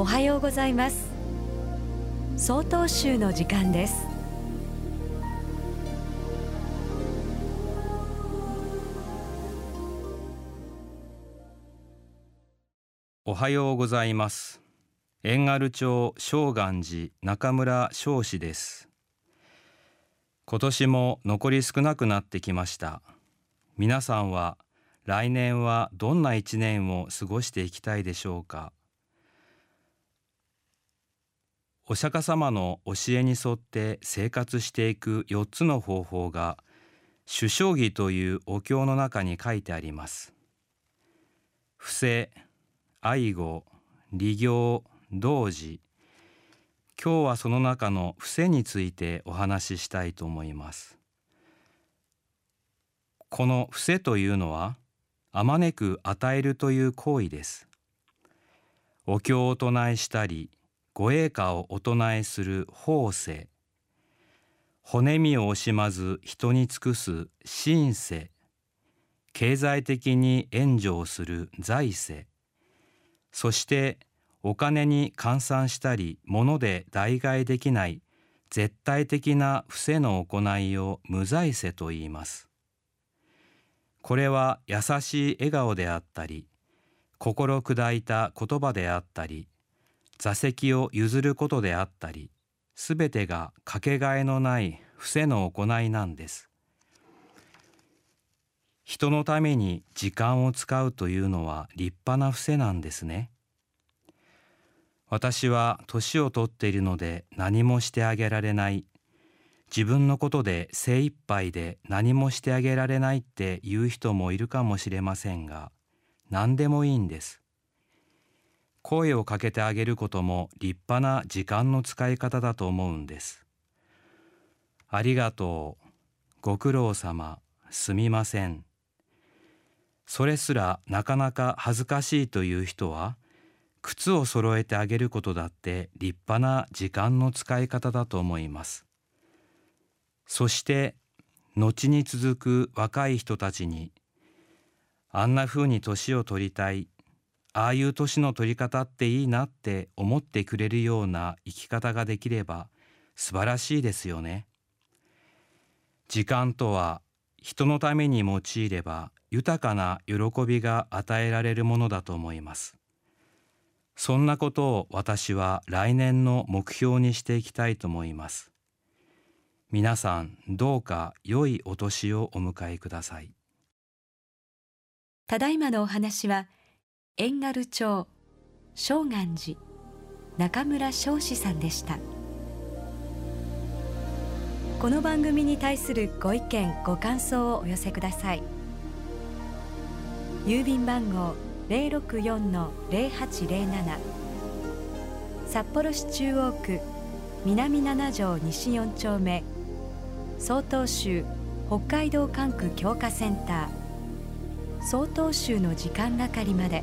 おはようございます。総統集の時間です。おはようございます。遠軽町正願寺中村彰子です。今年も残り少なくなってきました。皆さんは来年はどんな一年を過ごしていきたいでしょうか。お釈迦様の教えに沿って生活していく4つの方法が主将義というお経の中に書いてあります。伏せ愛護利行同時。今日はその中の伏せについてお話ししたいと思います。この伏せというのはあまねく与えるという行為です。お経を唱えしたりご栄華をお唱えする法世骨身を惜しまず人に尽くす神世経済的に援助をする財政。そしてお金に換算したり物で代替できない絶対的な伏せの行いを無財政と言います。これは優しい笑顔であったり心砕いた言葉であったり座席を譲ることであったりすべてがかけがえのない伏せの行いなんです。人のために時間を使うというのは立派な伏せなんですね。私は年を取っているので何もしてあげられない自分のことで精一杯で何もしてあげられないって言う人もいるかもしれませんが何でもいいんです声をかけてあげることも立派な時間の使い方だと思うんです。ありがとう。ご苦労様。すみません。それすらなかなか恥ずかしいという人は靴を揃えてあげることだって立派な時間の使い方だと思います。そして後に続く若い人たちにあんなふうに年を取りたい。ああいう年の取り方っていいなって思ってくれるような生き方ができれば素晴らしいですよね。時間とは人のために用いれば豊かな喜びが与えられるものだと思います。そんなことを私は来年の目標にしていきたいと思います。皆さんどうか良いお年をお迎えください。ただいまのお話は遠軽町正願寺中村昌子さんでした。この番組に対するご意見ご感想をお寄せください。郵便番号064-0807札幌市中央区南七条西4丁目。曹洞州北海道管区強化センター。曹洞州の時間係まで。